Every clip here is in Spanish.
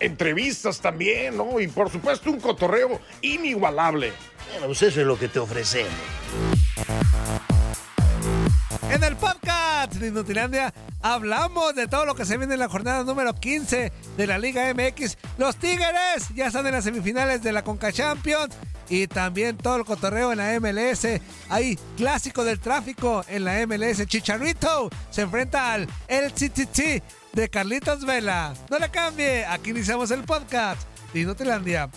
Entrevistas también, ¿no? Y por supuesto un cotorreo inigualable. Bueno, pues eso es lo que te ofrecemos. En el podcast de Inutilandia hablamos de todo lo que se viene en la jornada número 15 de la Liga MX. Los Tigres ya están en las semifinales de la Conca Champions y también todo el cotorreo en la MLS. Hay clásico del tráfico en la MLS. Chicharito se enfrenta al LCTT de Carlitos Vela. No le cambie, aquí iniciamos el podcast de Inutilandia.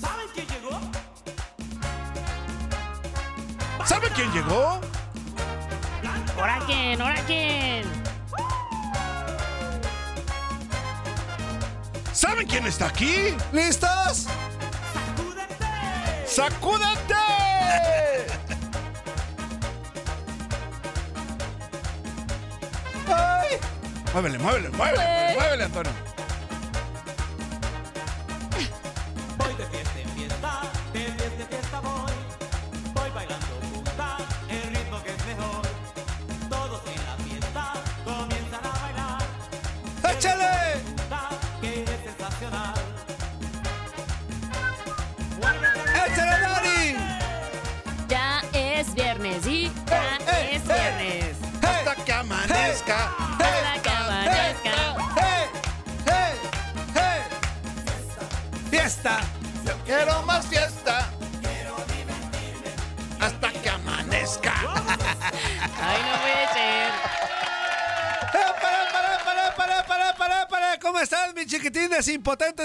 ¿Saben quién llegó? ¿Sabe quién llegó? ¿Ahora quién? ¿Ahora quién? ¿Saben quién está aquí? ¿Listos? ¡Sacúdete! ¡Ay! Muévele, muévele, muévele, muévele, Antonio.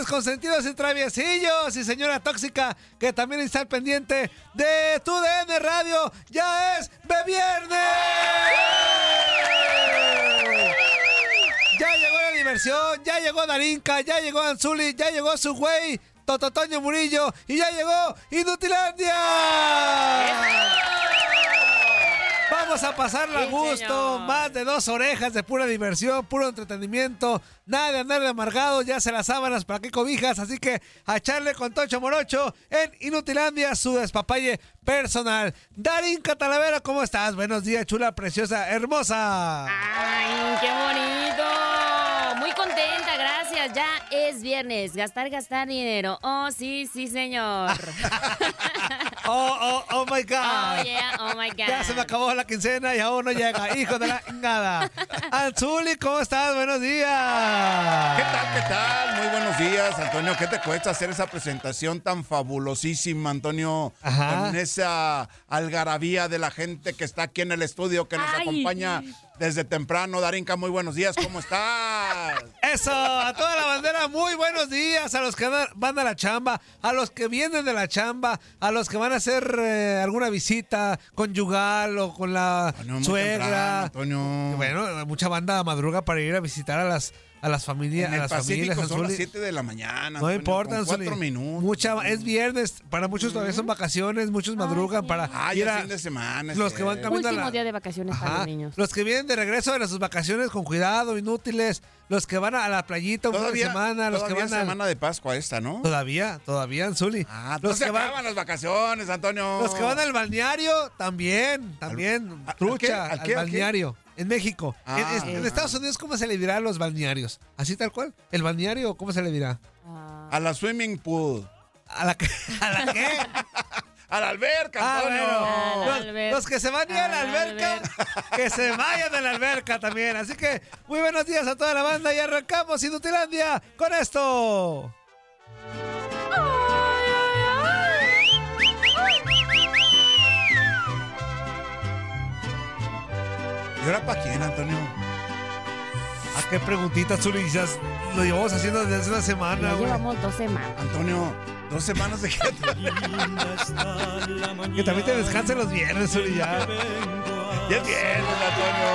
Consentidos y traviesillos? Y señora tóxica, que también está al pendiente de tu DN Radio. ¡Ya es de viernes! Ya llegó la diversión, ya llegó Darinka, ya llegó Anzuli, ya llegó su güey, Tototoño Murillo, y ya llegó Inutilandia. Vamos a pasarla a gusto, más de dos orejas de pura diversión, puro entretenimiento, nada de andar de amargado, ya se las sábanas para qué cobijas, así que a echarle con Tocho Morocho en Inutilandia su despapalle personal. Darín Catalavera, ¿cómo estás? Buenos días, chula, preciosa, hermosa. Ay, qué bonito. Muy contenta, gracias. Ya es viernes. Gastar, gastar dinero. Oh, sí, sí, señor. Oh, oh, oh my God. Oh, yeah, oh my God. Ya se me acabó la quincena y aún no llega. Hijo de la ingada. Anzuli, ¿cómo estás? Buenos días. ¿Qué tal? ¿Qué tal? Muy buenos días, Antonio. ¿Qué te cuesta hacer esa presentación tan fabulosísima, Antonio? Ajá. Con esa algarabía de la gente que está aquí en el estudio, que nos Ay. acompaña desde temprano. Darinka, muy buenos días. ¿Cómo estás? Eso, a toda la bandera, muy buenos días a los que van- a la chamba, a los que vienen de la chamba, a los que van a hacer eh, alguna visita conyugal o con la Antonio, muy suegra. temprano, Antonio. Bueno, mucha banda madruga para ir a visitar a las a las familias, En a las Pacífico familias. son las Anzuli. 7 de la mañana. No Antonio, importa, cuatro minutos. Mucha, es viernes, para muchos todavía son vacaciones, muchos madrugan para Ah, ir ya a fin de semana. los que van a Último la- día de vacaciones para los niños. Los que vienen de regreso de sus vacaciones con cuidado, inútiles. Los que van a la playita un fin de Todavía, semana. Los que todavía van a... semana de Pascua esta, ¿no? Todavía, todavía, Anzuli. Ah, los, se que van, acaban las vacaciones, Antonio. los que van al balneario, también, también. ¿Al- al trucha, qué? al, ¿Al qué? ¿Al qué? balneario. En México. Ah. en, en- en Estados Unidos, ¿cómo se le dirá a los balnearios? ¿Así tal cual? ¿El balneario cómo se le dirá? Ah, A la swimming pool. ¿A la, ¿a la qué? A la alberca, Ah, Antonio. bueno. A la Los, alberca. los que se van a ir a la alberca, que se vayan a la alberca también. Así que muy buenos días a toda la banda y arrancamos Inutilandia con esto. Para quién, Antonio? ¿A qué preguntita, Zuli? Ya lo llevamos haciendo desde hace una semana, güey. llevamos dos semanas. Antonio, dos semanas de que... Que también te descansen los viernes, Zuli, ya. Ya es viernes, Antonio.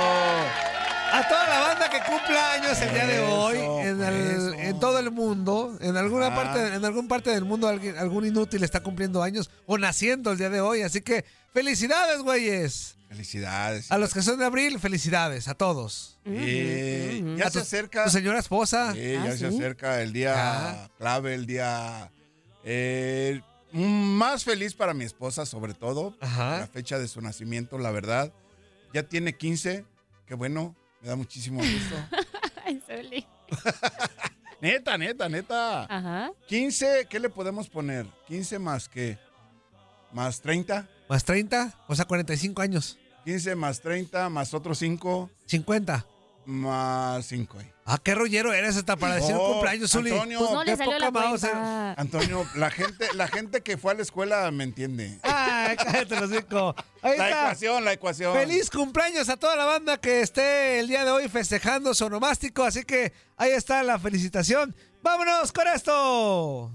A toda la banda que cumpla años el día de hoy, Eso, en, el- en todo el mundo, en alguna Ajá. parte, en alguna parte del mundo alguien, algún inútil está cumpliendo años o naciendo el día de hoy, así que felicidades, güeyes. Felicidades. A los que son de abril, felicidades a todos. Eh, ya A se tu- acerca. Tu señora esposa. Sí, ya Ah, se ¿sí? acerca el día Ya. clave, el día eh, más feliz para mi esposa, sobre todo. Ajá. La fecha de su nacimiento, la verdad. Ya tiene 15. Qué bueno, me da muchísimo gusto. Neta, neta, neta. Ajá. 15, ¿qué le podemos poner? 15 más qué? Más 30. Más 30, o sea, 45 años. 15 más 30 más otros 5 50. más 5. Ah, qué rollero eres hasta para decir un No, cumpleaños, Zuli. Antonio, Pues no qué le salió la. Antonio, la gente, la gente que fue a la escuela me entiende. Ay, cállate los cinco. Ahí La está. ecuación, la ecuación. Feliz cumpleaños a toda la banda que esté el día de hoy festejando su onomástico. Así que ahí está la felicitación. ¡Vámonos con esto!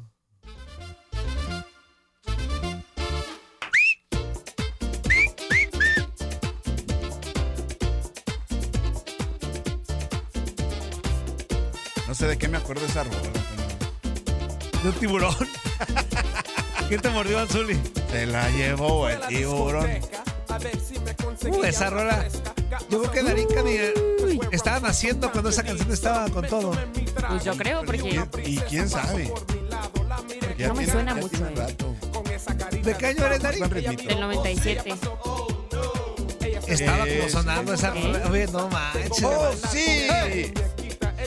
Sé de qué me acuerdo de esa rola. De un tiburón. ¿Quién te mordió, Anzuli? Se la llevó el tiburón. Uh, esa rola. Yo creo que Darín ni estaba naciendo cuando esa canción estaba con todo. Pues yo creo, porque ¿Y quién sabe? Porque ya No me tiene- suena mucho, eh. rato. ¿De qué año eres, Darín? Del 97. Estaba como sonando esa rola. Oye, no manches. ¡Oh, sí!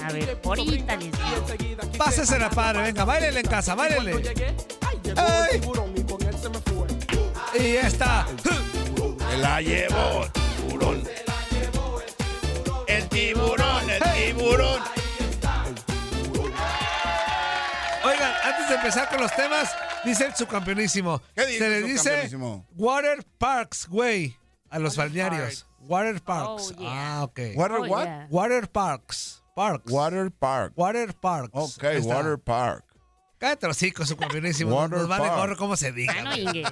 A ver, ahorita les digo. Pásesela, padre. Venga, bailele en casa, bailele. ¡Ay! Y está. Se la llevó el tiburón. El tiburón, el tiburón. Oigan, antes de empezar con los temas, dice el subcampeonísimo. ¿Qué dice Se le dice? Water Parks, güey, a los balnearios. Water Parks. Oh, yeah. Ah, ok. Water Oh, what? yeah. Water Parks. Parks. Water Park. Water Parks. Ok, Water Park. Cállate los hijos, subcampeonísimo. Water Nos vale Park. gorro cómo se diga. Ah, no, güey. Inge.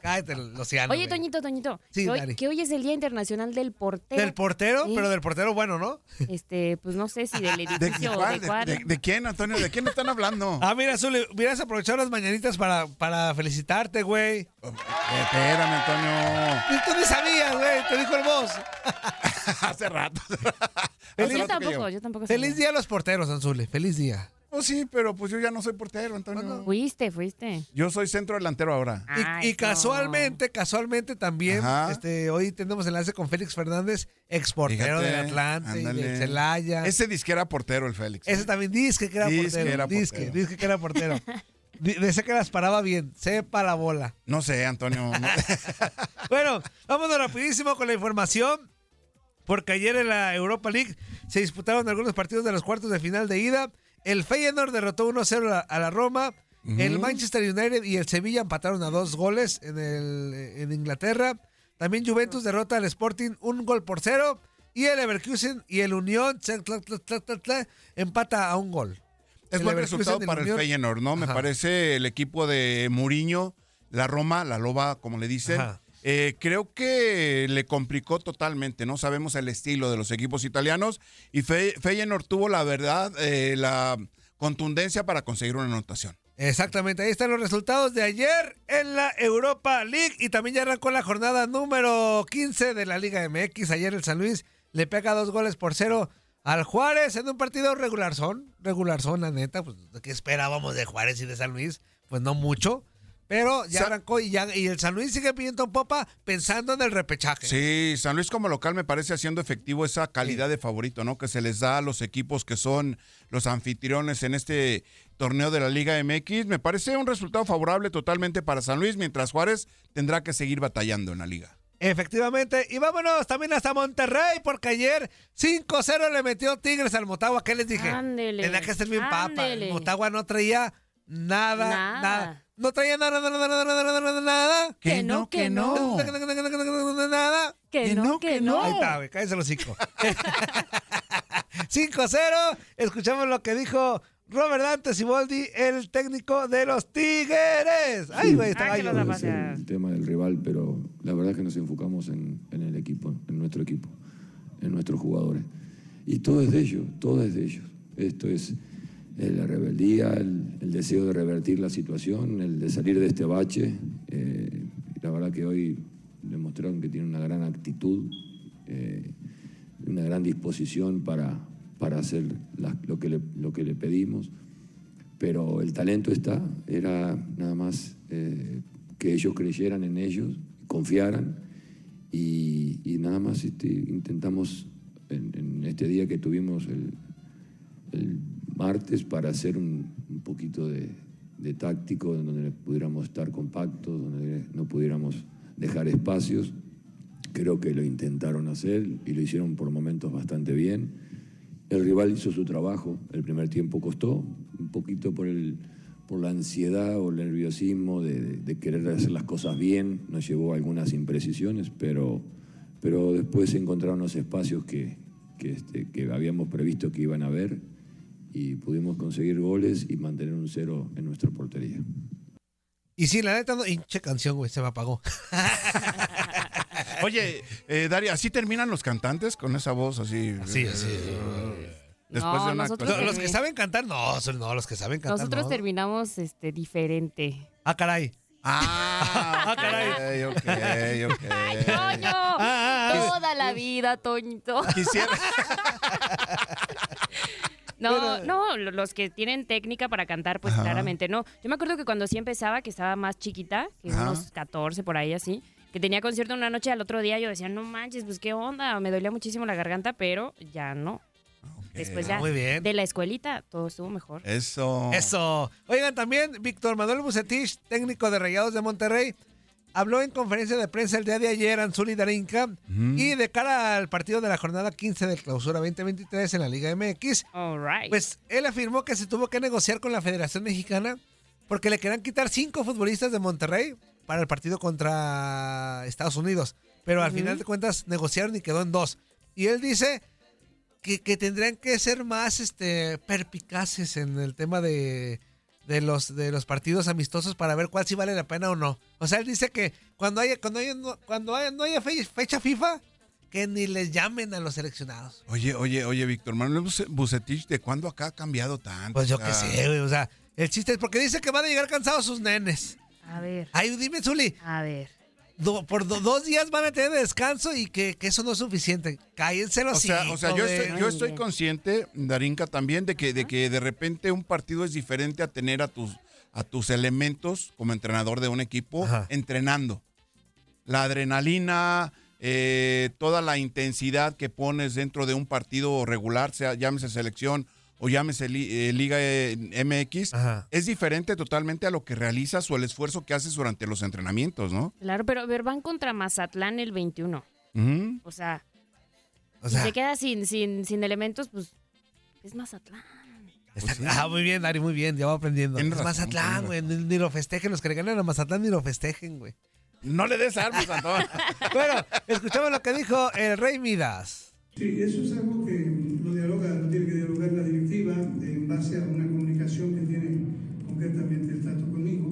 Cállate los cianos, Oye. Toñito, Toñito. Sí, que, hoy, que hoy es el Día Internacional del Portero. Del portero, Sí. pero del portero bueno, ¿no? Este, pues no sé si del ¿De, edificio cuál? de cuál. ¿De, de- de quién, Antonio? ¿De quién están hablando? Ah, mira, Zuli, hubieras aprovechado las mañanitas para, para felicitarte, güey. Eh, Espérame, Antonio. Y tú ni sabías, güey, te dijo el boss. Hace rato. Pues Hace yo rato que tampoco, yo tampoco. Feliz sabía. día a los porteros, Anzuli. Feliz día. Oh, sí, pero pues yo ya no soy portero, Antonio. Fuiste, fuiste. Yo soy centro delantero ahora. Y, Ay, y casualmente, casualmente también, Ajá. este, hoy tenemos enlace con Félix Fernández, ex portero del Atlante y del Celaya. Ese, Ese disque era portero, el Félix. también dice que era Dice portero. que era Disque, portero. disque que era portero. Di- Dice que las paraba bien. Sepa la bola. No sé, Antonio. no- Bueno, vámonos rapidísimo con la información. Porque ayer en la Europa League se disputaron algunos partidos de los cuartos de final de ida. El Feyenoord derrotó 1-0 a la- a la Roma. El Manchester United y el Sevilla empataron a dos goles en, el, en Inglaterra. También Juventus derrota al Sporting un gol por cero. Y el Leverkusen y el Unión empata a un gol. Es El buen resultado el para el Feyenoord, ¿no? Me parece el equipo de Muriño, la Roma, la Loba, como le dicen. Ajá. Eh, creo que le complicó totalmente, ¿no? Sabemos el estilo de los equipos italianos y Fe- Feyenoord tuvo la verdad, eh, la contundencia para conseguir una anotación. Exactamente, ahí están los resultados de ayer en la Europa League y también ya arrancó la jornada número 15 de la Liga MX. Ayer el San Luis le pega dos goles por cero al Juárez en un partido regular son, regular son, la neta, pues ¿qué esperábamos de Juárez y de San Luis? Pues no mucho, pero ya Sa- arrancó y, ya, y el San Luis sigue pidiendo popa pensando en el repechaje. Sí, San Luis como local me parece haciendo efectivo esa calidad de favorito, ¿no? Que se les da a los equipos que son los anfitriones en este torneo de la Liga MX. Me parece un resultado favorable totalmente para San Luis, mientras Juárez tendrá que seguir batallando en la liga. Efectivamente. Y vámonos también hasta Monterrey, porque ayer 5-0 le metió Tigres al Motagua. ¿Qué les dije? Ándele, Tenía que ser bien papa. El Motagua no traía nada, nada. Nada. No traía nada, nada, nada, nada, nada, nada, nada. Que no, que no. Nada. Que no, que no. Ahí está, güey, cállese los cinco. 5-0. Escuchamos lo que dijo Robert Dante Siboldi, el técnico de los Tigres. Ay, güey, está Ah, apaseas. el tema del rival, pero la verdad es que nos enfocamos en, en el equipo, en nuestro equipo, en nuestros jugadores. Y todo es de ellos, todo es de ellos. Esto es la rebeldía, el, deseo de revertir la situación, el de salir de este bache. Eh, la verdad que hoy demostraron que tienen una gran actitud, eh, una gran disposición para, para hacer lo, que le, lo que le pedimos pero el talento está, era nada más eh, que ellos creyeran en ellos, confiaran y, nada más este, intentamos en, este día que tuvimos el martes para hacer un, poquito de, de táctico, donde pudiéramos estar compactos, donde no pudiéramos dejar espacios. Creo que lo intentaron hacer y lo hicieron por momentos bastante bien. El rival hizo su trabajo, el primer tiempo costó, un poquito por, el, por la ansiedad o el nerviosismo de, querer hacer las cosas bien, nos llevó a algunas imprecisiones, pero, pero después encontraron los espacios que, que, este, que habíamos previsto que iban a haber y pudimos conseguir goles y mantener un cero en nuestra portería. Y sí, la neta, no, hinche canción, güey, se me apagó. Oye, eh, Daria, ¿así terminan los cantantes con esa voz así? Así, así. Después No, de una actuación. los que saben cantar, no, son- no, los que saben cantar. Nosotros no. terminamos este, diferente. Ah, caray. Ah, Ah, caray. ok, ok, ok. ¡Ay, Toño! ah, Toda la vida, Toñito. Quisiera. No, no, lo- los que tienen técnica para cantar, pues Ajá. claramente no. Yo me acuerdo que cuando sí empezaba, que estaba más chiquita, que Ajá. unos 14 por ahí así, que tenía concierto una noche al otro día, yo decía, no manches, pues qué onda, me dolía muchísimo la garganta, pero ya no. Después ya Muy bien. de la escuelita, todo estuvo mejor. Eso. Eso. Oigan, también Víctor Manuel Bucetich, técnico de Rayados de Monterrey, habló en conferencia de prensa el día de ayer, Anzuli Darinka, y de cara al partido de la jornada 15 del clausura 2023 en la Liga MX, All right. pues él afirmó que se tuvo que negociar con la Federación Mexicana porque le querían quitar cinco futbolistas de Monterrey para el partido contra Estados Unidos. Pero al final de cuentas negociaron y quedó en dos. Y él dice que, que tendrían que ser más este, perpicaces en el tema de, de los, de los partidos amistosos para ver cuál sí vale la pena o no. O sea, él dice que cuando haya, cuando haya, no, cuando haya, no haya fe- fecha FIFA, que ni les llamen a los seleccionados. Oye, oye, oye, Víctor Manuel Buce- Bucetich, ¿de cuándo acá ha cambiado tanto? Pues yo qué sé, güey. O sea, el chiste es porque dice que van a llegar cansados sus nenes. a ver, Ay, dime, Zuli, a ver. Do- por do- dos días van a tener descanso y que, que eso no es suficiente. Cállense los O sea, o sea, yo estoy, yo estoy consciente, Darinka, también de que, de que de repente un partido es diferente a tener a tus, a tus elementos como entrenador de un equipo Ajá. entrenando. La adrenalina, eh, toda la intensidad que pones dentro de un partido regular, sea llámese selección o llámese li- eh, Liga eh, MX, Ajá. es diferente totalmente a lo que realizas o el esfuerzo que haces durante los entrenamientos, ¿no? Claro, pero a ver, van contra Mazatlán el 21. Ujú. O sea, O si sea, se queda sin, sin, sin elementos, pues es Mazatlán. está- ah, muy bien, Dari, muy bien. Ya va aprendiendo. Es razón, Mazatlán, güey. ni lo festejen. Los que le ganan a Mazatlán ni lo festejen, güey. No le des armas, Antón. Bueno, escuchamos lo que dijo el Rey Midas. Sí, eso es algo que base a una comunicación que tiene concretamente el trato conmigo.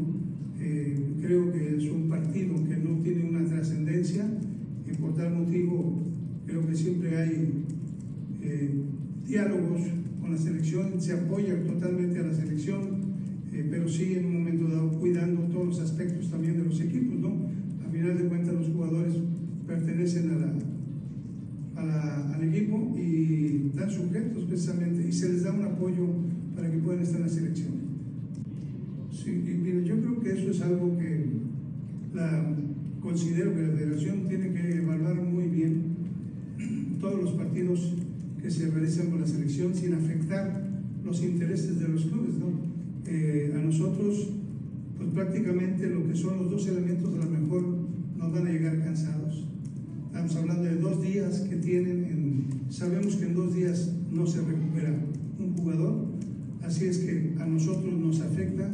Eh, creo que es un partido que no tiene una trascendencia y por tal motivo creo que siempre hay eh, diálogos con la selección, se apoya totalmente a la selección, eh, pero sí en un momento dado cuidando todos los aspectos también de los equipos, ¿no? A final de cuentas los jugadores pertenecen a la, a la- al equipo y están sujetos precisamente y se les da un apoyo para que puedan estar en la selección. Sí, y mire, yo creo que eso es algo que la, considero que la federación tiene que evaluar muy bien todos los partidos que se realizan con la selección sin afectar los intereses de los clubes. ¿no? Eh, a nosotros, pues prácticamente lo que son los dos elementos a lo mejor nos van a llegar cansados. Estamos hablando de dos días que tienen, en- sabemos que en dos días no se recupera un jugador, así es que a nosotros nos afecta,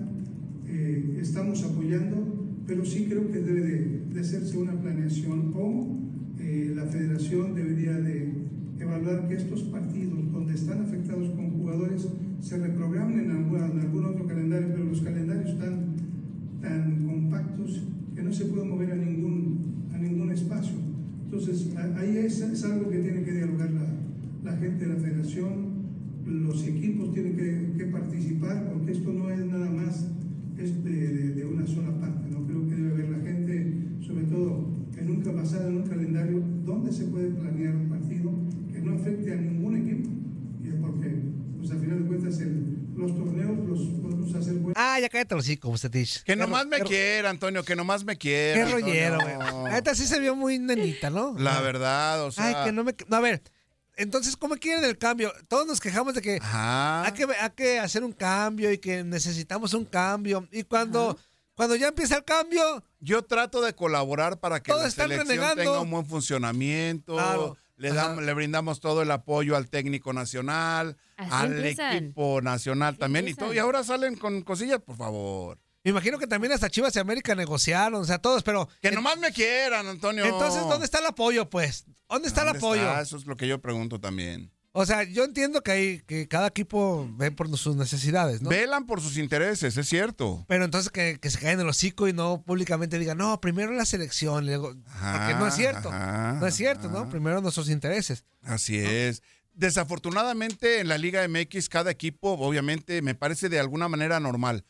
eh, estamos apoyando, pero sí creo que debe de, de hacerse una planeación o eh, la federación debería de evaluar que estos partidos donde están afectados con jugadores se reprogramen en algún, en algún otro calendario, pero los calendarios están tan compactos que no se puede mover a ningún, a ningún espacio. Entonces, ahí es, es algo que tiene que dialogar la, la gente de la federación, los equipos tienen que, que participar, porque esto no es nada más es de, de- de una sola parte. ¿no? Creo que debe haber la gente, sobre todo en un, basada en un calendario, donde se puede planear un partido que no afecte a ningún equipo. Y es porque, pues al final de cuentas, el- los torneos los podemos hacer buenos. Ah, ya cállate los hijos, Bucetich. Que nomás me quiera, Antonio, que nomás me quiera. Qué rollero, güey. Neta sí se vio muy nenita, ¿no? La verdad, o sea. Ay, que no me... no, a ver, entonces, ¿cómo quieren el cambio? Todos nos quejamos de que Ajá. hay que, hay que hacer un cambio y que necesitamos un cambio. Y cuando, cuando ya empieza el cambio, Yo trato de colaborar para que la selección renegando. tenga un buen funcionamiento. Claro. Le, damos, le brindamos todo el apoyo al técnico nacional, Así al empiezan. equipo nacional también y todo. Y ahora salen con cosillas, por favor. Me imagino que también hasta Chivas y América negociaron, o sea, todos, pero... Que nomás me quieran, Antonio. Entonces, ¿dónde está el apoyo, pues? ¿Dónde está el ¿Dónde apoyo? está? Eso es lo que yo pregunto también. O sea, yo entiendo que, hay, que cada equipo ve por sus necesidades, ¿no? Velan por sus intereses, es cierto. Pero entonces que, que se caigan en el hocico y no públicamente digan, no, primero la selección. luego- porque no es cierto. ajá, no es cierto, ¿no? Primero nuestros intereses. Así es. Desafortunadamente en la Liga MX cada equipo obviamente me parece de alguna manera normal,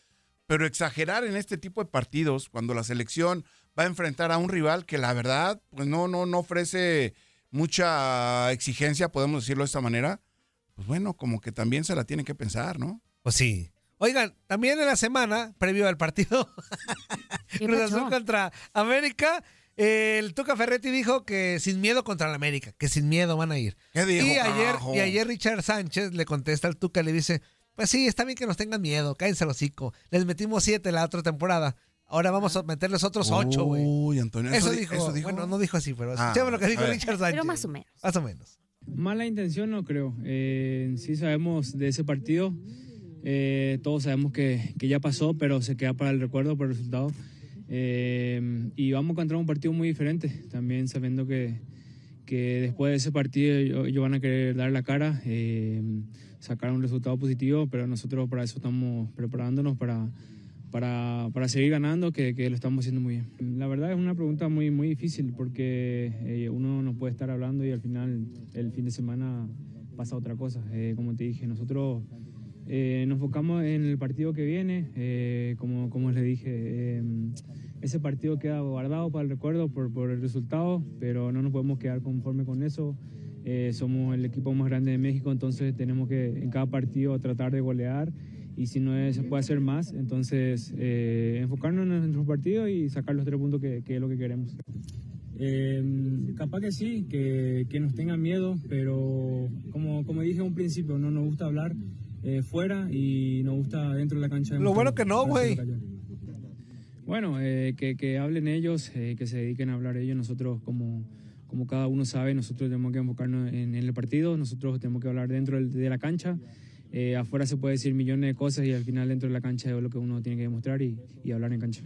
pero exagerar en este tipo de partidos cuando la selección va a enfrentar a un rival que la verdad pues no no no ofrece mucha exigencia, podemos decirlo de esta manera, pues bueno, como que también se la tienen que pensar, ¿no? Pues sí. Oigan, también en la semana, previo al partido ¿Qué Cruz? Azul contra América, el Tuca Ferretti dijo que sin miedo contra la América, que sin miedo van a ir. ¿Qué dijo, y ayer, carajo? y ayer Richard Sánchez le contesta al Tuca y le dice, pues sí, está bien que nos tengan miedo, cállense el hocico. Les metimos siete la otra temporada. Ahora vamos a meterles otros ocho, güey. Uy, Antonio, Eso, di- dijo, eso dijo. Bueno, no dijo así, pero Ah, escuchemos lo que dijo. Richard Sánchez. Pero más o menos. Más o menos. Mala intención no creo. Eh, sí sabemos de ese partido. Eh, todos sabemos que, que ya pasó, pero se queda para el recuerdo, por el resultado. Eh, y vamos a encontrar un partido muy diferente. También sabiendo que, que después de ese partido ellos, ellos van a querer dar la cara, eh, sacar un resultado positivo, pero nosotros para eso estamos preparándonos para, para, para seguir ganando, que, que lo estamos haciendo muy bien. La verdad es una pregunta muy, muy difícil porque eh, uno no puede estar hablando y al final el fin de semana pasa otra cosa. Eh, como te dije, nosotros eh, nos enfocamos en el partido que viene, eh, como, como les dije. eh, ese partido queda guardado para el recuerdo por, por el resultado, pero no nos podemos quedar conforme con eso. Eh, somos el equipo más grande de México, entonces tenemos que en cada partido tratar de golear y si no es- se puede hacer más, entonces eh, enfocarnos en nuestro partido y sacar los tres puntos que, que es lo que queremos. Eh, capaz que sí, que, que nos tengan miedo, pero como, como dije en un principio, no nos gusta hablar eh, fuera y nos gusta dentro de la cancha. Lo bueno que no, güey. Bueno, eh, que, que hablen ellos, eh, que se dediquen a hablar ellos. Nosotros, como, como cada uno sabe, nosotros tenemos que enfocarnos en, el partido, nosotros tenemos que hablar dentro de la cancha. Eh, afuera se puede decir millones de cosas y al final dentro de la cancha es lo que uno tiene que demostrar y, y hablar en cancha.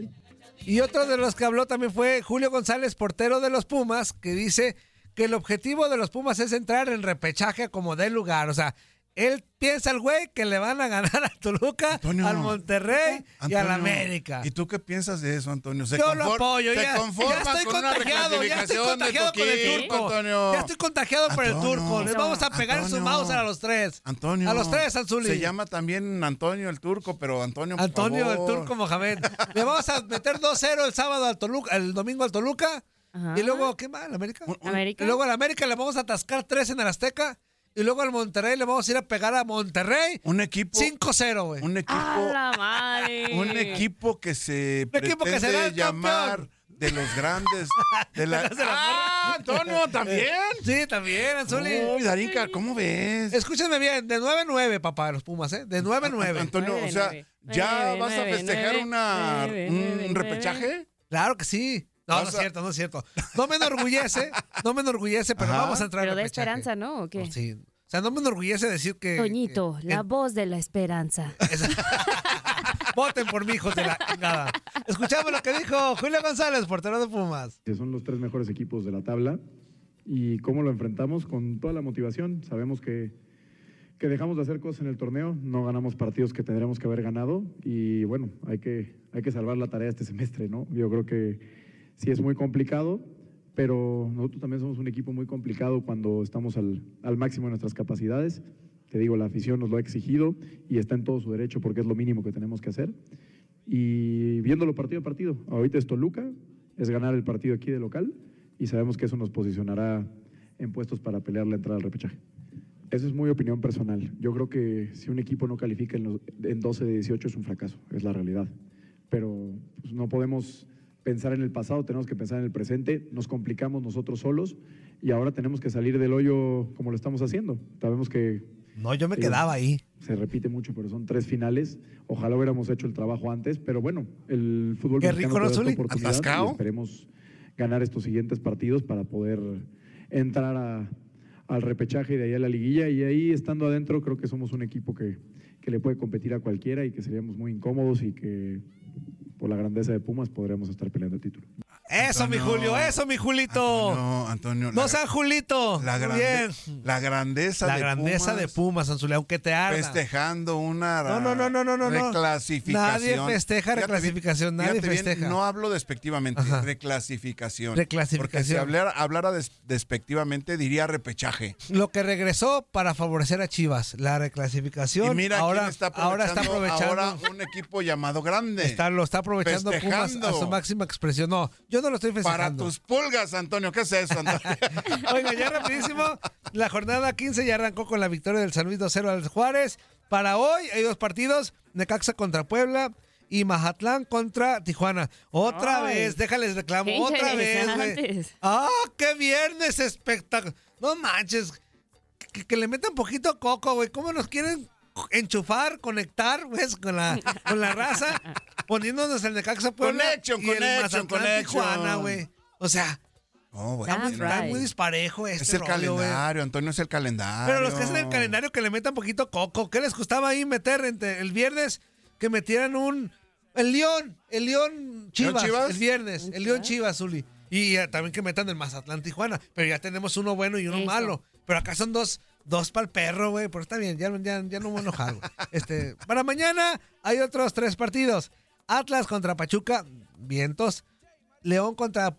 Y otro de los que habló también fue Julio González, portero de los Pumas, que dice que el objetivo de los Pumas es entrar en repechaje como de lugar. O sea, él piensa el güey que le van a ganar a Toluca, Antonio. al Monterrey y al América. ¿Y tú qué piensas de eso, Antonio? ¿Se Yo lo confor- apoyo, ¿Te ya, estoy contagiado, ya estoy contagiado con el turco. Antonio? Ya estoy contagiado por el turco. Les vamos a pegar en sus mouse a los tres. Antonio. A los tres, Anzuli. Se llama también Antonio el turco, pero Antonio, por Antonio, el turco Mohamed. Le vamos a meter 2-0 el sábado al Toluca, el domingo al Toluca. Ajá. Y luego, ¿qué más? ¿La América? América. Y luego al América le vamos a atascar 3 en el Azteca. Y luego al Monterrey le vamos a ir a pegar a Monterrey. Un equipo. 5-0, güey. Un equipo. ¡A la madre! Un equipo que se Un equipo que será el llamar campeón. de los grandes. De la... ¡Ah, Antonio, también! Sí, también, Anzuli. Uy, Darinka, ¿cómo ves? Escúchenme bien, de 9-9, papá, los Pumas, ¿eh? De 9-9. Antonio, Nueve, o sea. ¿ya vas a festejar una, un repechaje? Claro que sí. No, no es cierto, no es cierto. No me enorgullece, no me enorgullece, pero Ajá. vamos a entrar Pero en de repechaje. esperanza, ¿no? ¿O qué? Oh, sí. O sea, no me enorgullece decir que... Toñito, que- la voz de la esperanza. Voten por mí, hijos de la chingada. Escuchamos lo que dijo Julio González, portero de Pumas. que son los tres mejores equipos de la tabla. ¿Y cómo lo enfrentamos? Con toda la motivación. Sabemos que, que dejamos de hacer cosas en el torneo, no ganamos partidos que tendríamos que haber ganado y bueno, hay que, hay que salvar la tarea este semestre, ¿no? Yo creo que sí es muy complicado, pero nosotros también somos un equipo muy complicado cuando estamos al, al máximo de nuestras capacidades. Te digo, la afición nos lo ha exigido y está en todo su derecho porque es lo mínimo que tenemos que hacer. Y viéndolo partido a partido, ahorita es Toluca, es ganar el partido aquí de local y sabemos que eso nos posicionará en puestos para pelear la entrada al repechaje. Eso es muy opinión personal. Yo creo que si un equipo no califica en, en 12 de 18 es un fracaso, es la realidad. Pero pues, no podemos pensar en el pasado, tenemos que pensar en el presente, nos complicamos nosotros solos y ahora tenemos que salir del hoyo como lo estamos haciendo. Sabemos que... No, yo me digo, quedaba ahí. Se repite mucho, pero son tres finales. Ojalá hubiéramos hecho el trabajo antes, pero bueno, el fútbol Qué mexicano rico, ¿no, te da esta oportunidad y ¿Atascado? esperemos ganar estos siguientes partidos para poder entrar a- al repechaje y de ahí a la liguilla. Y ahí, estando adentro, creo que somos un equipo que, que le puede competir a cualquiera y que seríamos muy incómodos y que por la grandeza de Pumas podríamos estar peleando el título. Eso, mi Julio, eso, mi Julito. No, Antonio. No la- sean Julito. La, grande- bien. la grandeza La de grandeza Pumas de Pumas, Anzuli, aunque te arda. festejando una No, no, no, no, no, no, no. reclasificación. Nadie festeja reclasificación, nadie fíjate bien, festeja. no hablo despectivamente, Ajá. reclasificación. Reclasificación. Porque si hablara, hablara des- despectivamente diría repechaje. Lo que regresó para favorecer a Chivas, la reclasificación. Y mira ahora, quién está ahora está aprovechando. ahora un equipo llamado grande. está- lo está aprovechando Pumas a su máxima expresión. No, yo no lo estoy Para festejando. tus pulgas, Antonio, ¿qué es eso, Antonio? Oiga, ya rapidísimo, la jornada 15 ya arrancó con la victoria del San Luis 2-0 al Juárez. Para hoy hay dos partidos, Necaxa contra Puebla y Mazatlán contra Tijuana. Otra Ay, vez, déjales reclamo, qué otra vez. ¡Ah, qué viernes espectacular! No manches, que, que le metan poquito coco, güey. ¿Cómo nos quieren enchufar, conectar, güey, con la, con la raza? Poniéndonos el Necaxa Puebla Connection, y el connection, Mazatlán connection. Tijuana, güey. O sea, No, güey, está muy, está right. muy disparejo este es el rollo, calendario, Antonio, es el calendario. Pero los que hacen el calendario que le metan poquito coco, ¿qué les costaba ahí meter entre el viernes que metieran un el León, el León Chivas, Chivas? el viernes, el León Chivas, Zuli. Y también que metan el Mazatlán Tijuana, pero ya tenemos uno bueno y uno Eso. malo. Pero acá son dos dos para el perro, güey, pero está bien, ya, ya, ya no me voy a enojar. güey. Este, para mañana hay otros tres partidos. Atlas contra Pachuca, vientos. León contra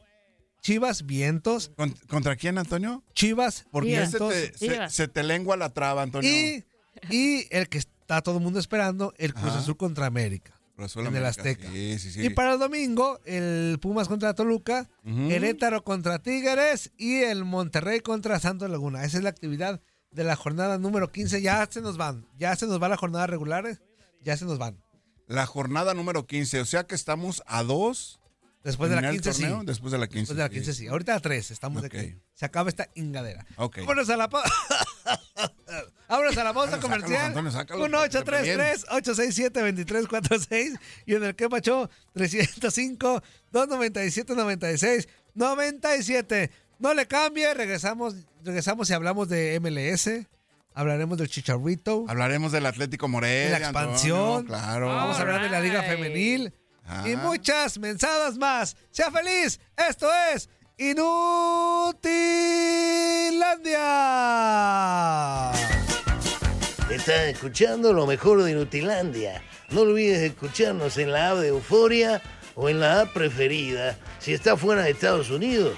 Chivas, vientos. ¿Con- ¿Contra quién, Antonio? Chivas, Porque Chivas. se vientos. te, se, te lengua la traba, Antonio. Y, y el que está todo el mundo esperando, el Cruz Ajá. Azul contra América. Cruz Azul en el Azteca. Sí, sí, sí. Y para el domingo, el Pumas contra Toluca, Ujú. Querétaro contra Tigres y el Monterrey contra Santos Laguna. Esa es la actividad de la jornada número 15. Ya se nos van. Ya se nos va la jornada regular. Ya se nos van. La jornada número 15, o sea que estamos a dos. Después de la ¿Terminar el 15 sí. torneo? Después de la 15. Después de la 15 sí. Ahorita a 3. Estamos Ok. de que se acaba esta ingadera. Ok. Vámonos a la pausa. Vámonos a la pausa comercial. Antonio, sácalo, 1 833 867 2346 y en el que macho 305 297 96 97. No le cambie, regresamos, regresamos y hablamos de MLS. Hablaremos del Chicharrito. Hablaremos del Atlético Morelia. De la expansión. Antonio, claro. Vamos a hablar de la Liga. Femenil. Ah. Y muchas mensadas más. Sea feliz. Esto es Inutilandia. Estás escuchando lo mejor de Nutilandia. No olvides escucharnos en la app de Euforia o en la app preferida si estás fuera de Estados Unidos.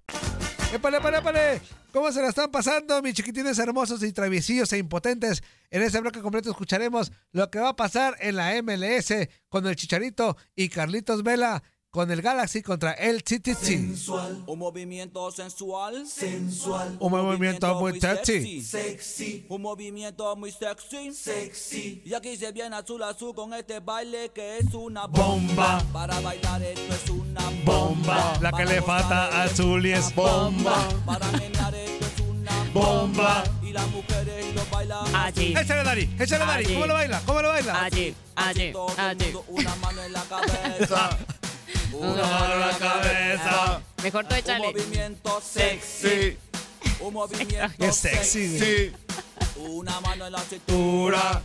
¡Épale, épale, épale! ¿Cómo se la están pasando, mis chiquitines hermosos y traviesillos e impotentes? En este bloque completo escucharemos lo que va a pasar en la MLS con el Chicharito y Carlitos Vela. Con el Galaxy contra el TTT. Un movimiento sensual. Sensual. Un movimiento muy sexy. Sexy. Un movimiento muy sexy. Sexy. Y aquí se viene azul azul con este baile que es una Bomba. Para bailar esto es una Bomba. La que le falta a Zuli es bomba. Para menear esto es una Bomba. Y las mujeres lo bailan Allí. Échale, Dari. Échale, Dari. ¿Cómo lo baila? ¿Cómo lo baila? Allí, allí, Todo allí. Una mano en la cabeza. Una mano en la cabeza. Mejor tú Un échale. movimiento sexy. Un movimiento Es sexy. Sí. Una mano en la cintura.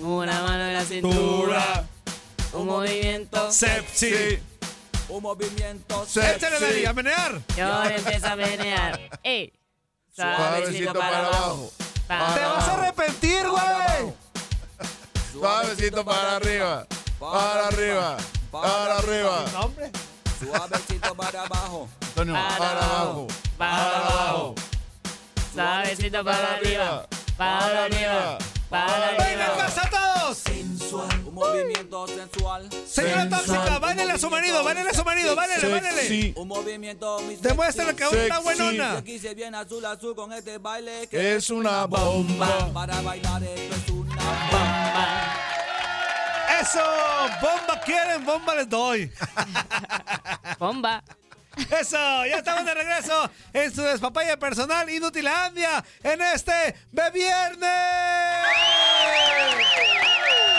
Una mano en la cintura. Un movimiento. Sepsi. Un movimiento Échale, Dari, a menear. Y ahora empieza a menear. ¡Ey! Suavecito para abajo. Te vas a arrepentir, güey. Suavecito para arriba. Para arriba. Para arriba. No, hombre. Suavecito para abajo. Antonio, para abajo. Para abajo. Suavecito para arriba. Para arriba. Para ¡Venga en arriba. casa todos! Un movimiento sensual. Señora tóxica, báilele a su marido, báilele a su marido, báilele, báilele. Sí. Un movimiento Demuéstrale que aún está buenona. aquí se viene azul azul con este baile Que es una bomba. para bailar esto es una Bomba. Eso, bomba quieren, bomba les doy. Bomba. Eso, ya estamos de regreso en su despapaya personal Inutilandia en este Be Viernes.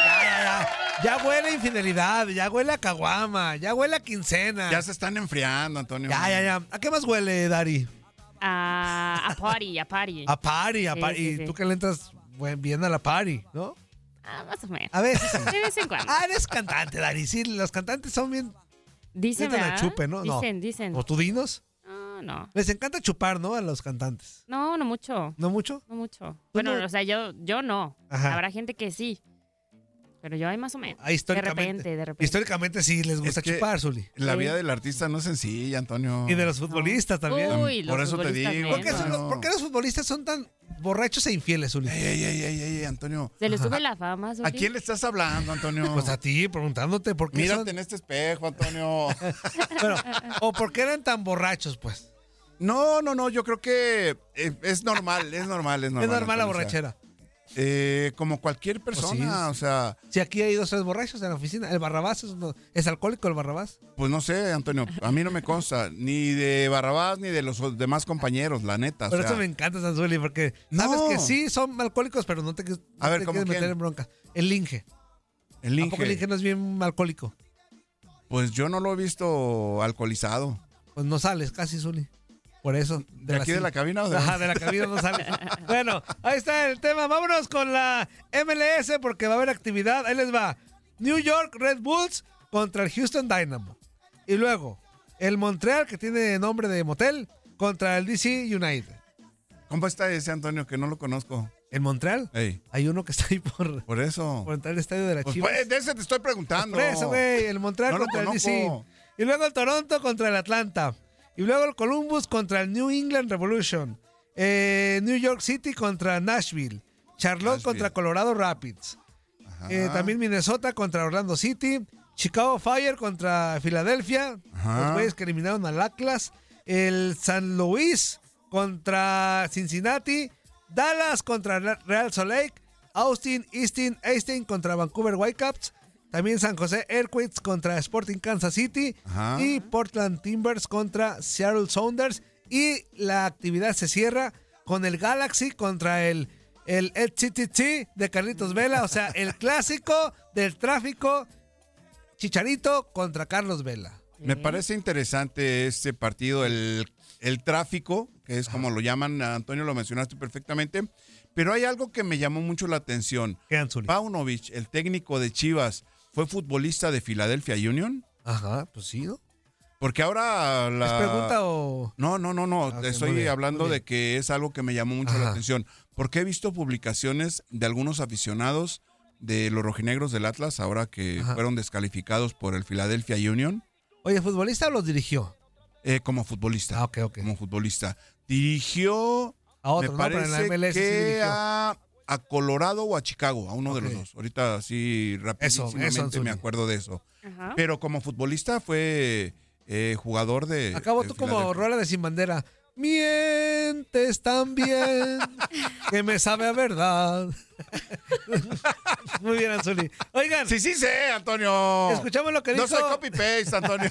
Ya, ya, ya. Ya huele a infidelidad, ya huele a caguama, ya huele a quincena. Ya se están enfriando, Antonio. Ya, ya, ya. ¿A qué más huele, Dari? A, a party, a party. A party, a Sí, party. sí, Y tú que le entras bien a la party, ¿no? Ah, más o menos. A veces. De vez en cuando. Ah, eres cantante, Dari. Sí, los cantantes son bien. Dicen, ¿verdad? chupe, ¿no? No. Dicen, dicen. ¿O tú dinos? No, no. Les encanta chupar, ¿no? A los cantantes. No, no mucho. ¿No mucho? No mucho. Bueno, no? o sea, yo, yo no. Ajá. Habrá gente que sí. Pero yo hay más o menos. Ah, históricamente. De repente, de repente. Históricamente sí les gusta Es que chupar, Zuli. La Sí. vida del artista no es sencilla, Antonio. Y de los futbolistas también. Uy, los Por eso te digo. ¿Por qué, menos. son los, por qué los futbolistas son tan borrachos e infieles, Zuli? Ey, ey, ey, ey, ey, Antonio. Se le sube la fama, ¿A quién le estás hablando, Antonio? Pues a ti, preguntándote por qué Mírate son- en este espejo, Antonio. Bueno, o por qué eran tan borrachos, pues. No, no, no, yo creo que eh, es normal, es normal, es normal. es normal la Antonio, o sea, borrachera. Eh, como cualquier Pues persona, sí. o sea, Si aquí hay dos tres borrachos en la oficina, el Barrabás es, uno- es alcohólico, el Barrabás. pues no sé, Antonio, a mí no me consta, ni de Barrabás ni de los demás compañeros, la neta. o Pero sea, eso me encanta, Sanzuli, porque sabes No. que sí son alcohólicos, pero no te, no A ver, te ¿cómo quieres meter en bronca. El Linge. el ¿A poco el Inge, no es bien alcohólico? pues yo no lo he visto alcoholizado. Pues no sales casi, Zuli. Por eso. ¿De aquí de la cabina o de Ajá, de la cabina no sale. bueno, ahí está el tema. Vámonos con la MLS porque va a haber actividad. Ahí les va. New York Red Bulls contra el Houston Dynamo. Y luego, el Montreal, que tiene nombre de motel, contra el DC United. ¿Cómo está ese Antonio que no lo conozco? ¿En Montreal? Ey, Hay uno que está ahí por, por eso. por entrar al estadio de la Pues, Chivas. pues, de ese te estoy preguntando. Por eso, güey, el Montreal No contra el. DC. Y luego el Toronto contra el Atlanta. Y luego el Columbus contra el New England Revolution. Eh, New York City contra Nashville. Charlotte Nashville. contra Colorado Rapids. Eh, también Minnesota contra Orlando City. Chicago Fire contra Filadelfia. Ajá. Los güeyes que eliminaron al Atlas. El San Luis contra Cincinnati. Dallas contra Re- Real Salt Lake. Austin, Easton, Einstein contra Vancouver Whitecaps. También San José Earthquakes contra Sporting Kansas City. Ajá. Y Portland Timbers contra Seattle Sounders. Y la actividad se cierra con el Galaxy contra el, el HTT de Carlitos Vela. O sea, el clásico del tráfico Chicharito contra Carlos Vela. Me parece interesante este partido, el, el tráfico, que es como lo llaman, Antonio, lo mencionaste perfectamente, pero hay algo que me llamó mucho la atención. Paunovic, el técnico de Chivas, fue futbolista de Philadelphia Union, Ajá, pues sí, ¿no? porque ahora la... ¿Es pregunta o...? No, no, no, no. Ah, Estoy bien, hablando de que es algo que me llamó mucho la atención. Porque he visto publicaciones de algunos aficionados de los rojinegros del Atlas, ahora que Ajá. fueron descalificados por el Philadelphia Union, Oye, ¿futbolista o los dirigió? eh, como futbolista. Ah, ok, ok. Como futbolista. Dirigió, A otro, me ¿no? Pero en parece la MLS que a, a Colorado o a Chicago, a uno de los dos. Ahorita sí, rapidísimamente Anzuli. me acuerdo de eso. Ajá. Pero como futbolista fue eh, jugador de. Acabo de tú como rola de sin bandera. Mientes tan bien que me sabe a verdad. Muy bien, Anzuli. Oigan. Sí, sí sé, Antonio. Escuchamos lo que No dijo. soy copy-paste, Antonio.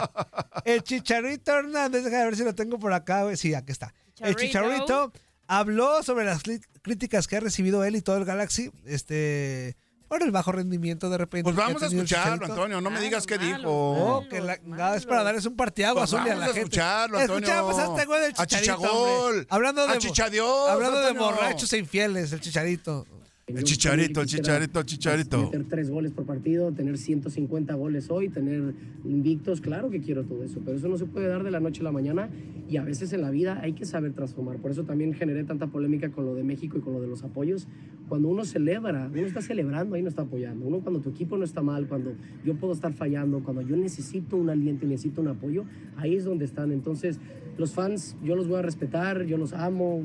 El Chicharito Hernández, déjame ver si lo tengo por acá. Sí, aquí está. El Chicharito. Habló sobre las críticas que ha recibido él y todo el Galaxy, este, por el bajo rendimiento de repente. Pues vamos a escucharlo. Antonio. No me digas qué dijo. Oh, que la- nada, es para darles un partiaguas Pues Zuli, a vamos la a gente. escucharlo, Antonio. Escuchamos a este güey del A Chicharito. Hablando de, A Chichadios, hablando de borrachos e infieles, el Chicharito. El chicharito, el chicharito, el chicharito. Meter tres goles por partido, tener 150 goles hoy, tener invictos, claro que quiero todo eso, pero eso no se puede dar de la noche a la mañana y a veces en la vida hay que saber transformar. Por eso también generé tanta polémica con lo de México y con lo de los apoyos. Cuando uno celebra, uno está celebrando, ahí no está apoyando. Uno cuando tu equipo no está mal, cuando yo puedo estar fallando, cuando yo necesito un aliento y necesito un apoyo, ahí es donde están. Entonces, los fans, yo los voy a respetar, yo los amo,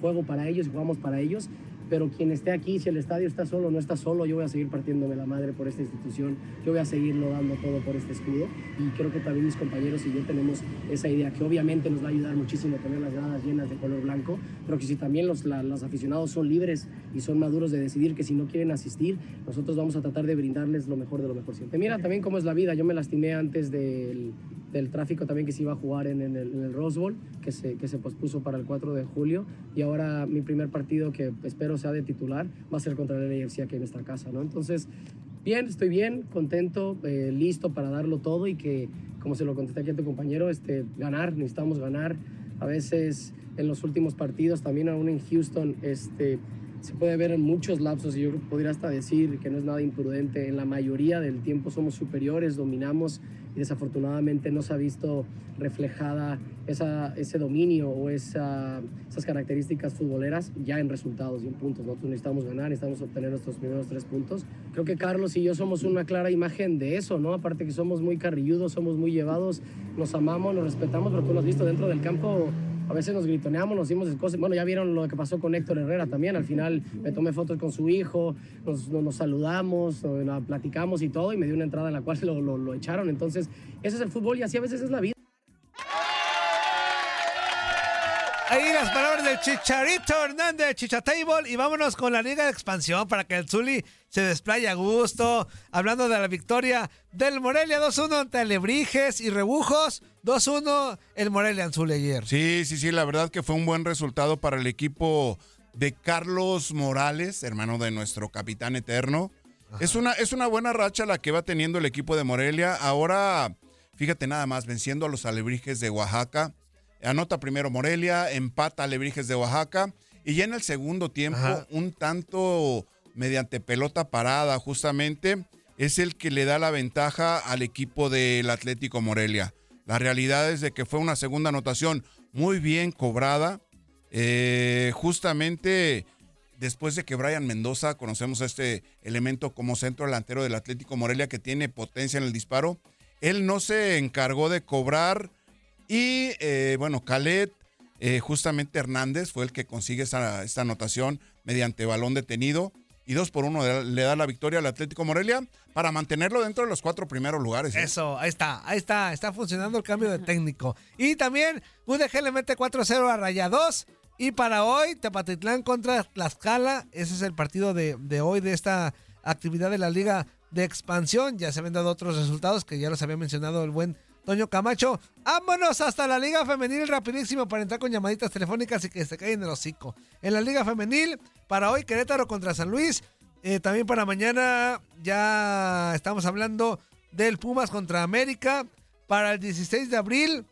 juego para ellos y jugamos para ellos pero quien esté aquí, si el estadio está solo o no está solo, yo voy a seguir partiéndome la madre por esta institución, yo voy a seguirlo dando todo por este escudo y creo que también mis compañeros y yo tenemos esa idea que obviamente nos va a ayudar muchísimo tener las gradas llenas de color blanco, pero que si también los, la- los aficionados son libres y son maduros de decidir que si no quieren asistir, nosotros vamos a tratar de brindarles lo mejor de lo mejor siempre. Mira también cómo es la vida, yo me lastimé antes del, del tráfico también que se iba a jugar en, en el, en el Rose Bowl, que se, que se pospuso para el 4 de julio y ahora mi primer partido que espero sea de titular va a ser contra el LAFC aquí en nuestra casa, ¿no? Entonces, bien, estoy bien, contento, eh, listo para darlo todo y que, como se lo contesté aquí a tu compañero, este, ganar, necesitamos ganar. A veces en los últimos partidos, también aún en Houston, este, se puede ver en muchos lapsos y yo podría hasta decir que no es nada imprudente. En la mayoría del tiempo somos superiores, dominamos y desafortunadamente no se ha visto reflejada ese dominio o esa, esas características futboleras ya en resultados y en puntos. Nosotros necesitamos ganar, necesitamos obtener nuestros primeros tres puntos. Creo que Carlos y yo somos una clara imagen de eso, ¿no? Aparte que somos muy carrilludos, somos muy llevados, nos amamos, nos respetamos, pero tú lo has visto dentro del campo. A veces nos gritoneamos, nos decimos cosas. Bueno, ya vieron lo que pasó con Héctor Herrera también. Al final me tomé fotos con su hijo, nos, saludamos, platicamos y todo, y me dio una entrada en la cual lo, lo- lo echaron. Entonces, ese es el fútbol y así a veces es la vida. Ahí las palabras del Chicharito Hernández, Chichatable, y vámonos con la Liga de Expansión para que el Zuli se desplaye a gusto. Hablando de la victoria del Morelia 2-1 ante Alebrijes y Rebujos, 2-1 el Morelia en Zuli ayer. Sí, sí, sí, la verdad que fue un buen resultado para el equipo de Carlos Morales, hermano de nuestro capitán eterno. Es una, es una buena racha la que va teniendo el equipo de Morelia. Ahora, fíjate nada más, venciendo a los Alebrijes de Oaxaca. Anota primero Morelia, empata Alebrijes de Oaxaca. Y ya en el segundo tiempo, Ajá. un tanto mediante pelota parada, justamente, es el que le da la ventaja al equipo del Atlético Morelia. La realidad es de que fue una segunda anotación muy bien cobrada. Eh, justamente después de que Brian Mendoza, conocemos a este elemento como centro delantero del Atlético Morelia que tiene potencia en el disparo, él no se encargó de cobrar y eh, bueno, Calet, eh, justamente Hernández fue el que consigue esta anotación mediante balón detenido y dos por uno le- le da la victoria al Atlético Morelia para mantenerlo dentro de los cuatro primeros lugares. ¿eh? Eso, ahí está, ahí está, está funcionando el cambio de técnico. Y también UDG le mete 4-0 a Rayados. Y para hoy, Tepatitlán contra Tlaxcala. Ese es el partido de, de hoy de esta actividad de la Liga de Expansión. Ya se habían dado otros resultados que ya los había mencionado el buen Toño Camacho. Vámonos hasta la Liga Femenil rapidísimo para entrar con llamaditas telefónicas y que se caigan el hocico. En la Liga Femenil, para hoy Querétaro contra San Luis. Eh, también para mañana ya estamos hablando del Pumas contra América. Para el 16 de abril,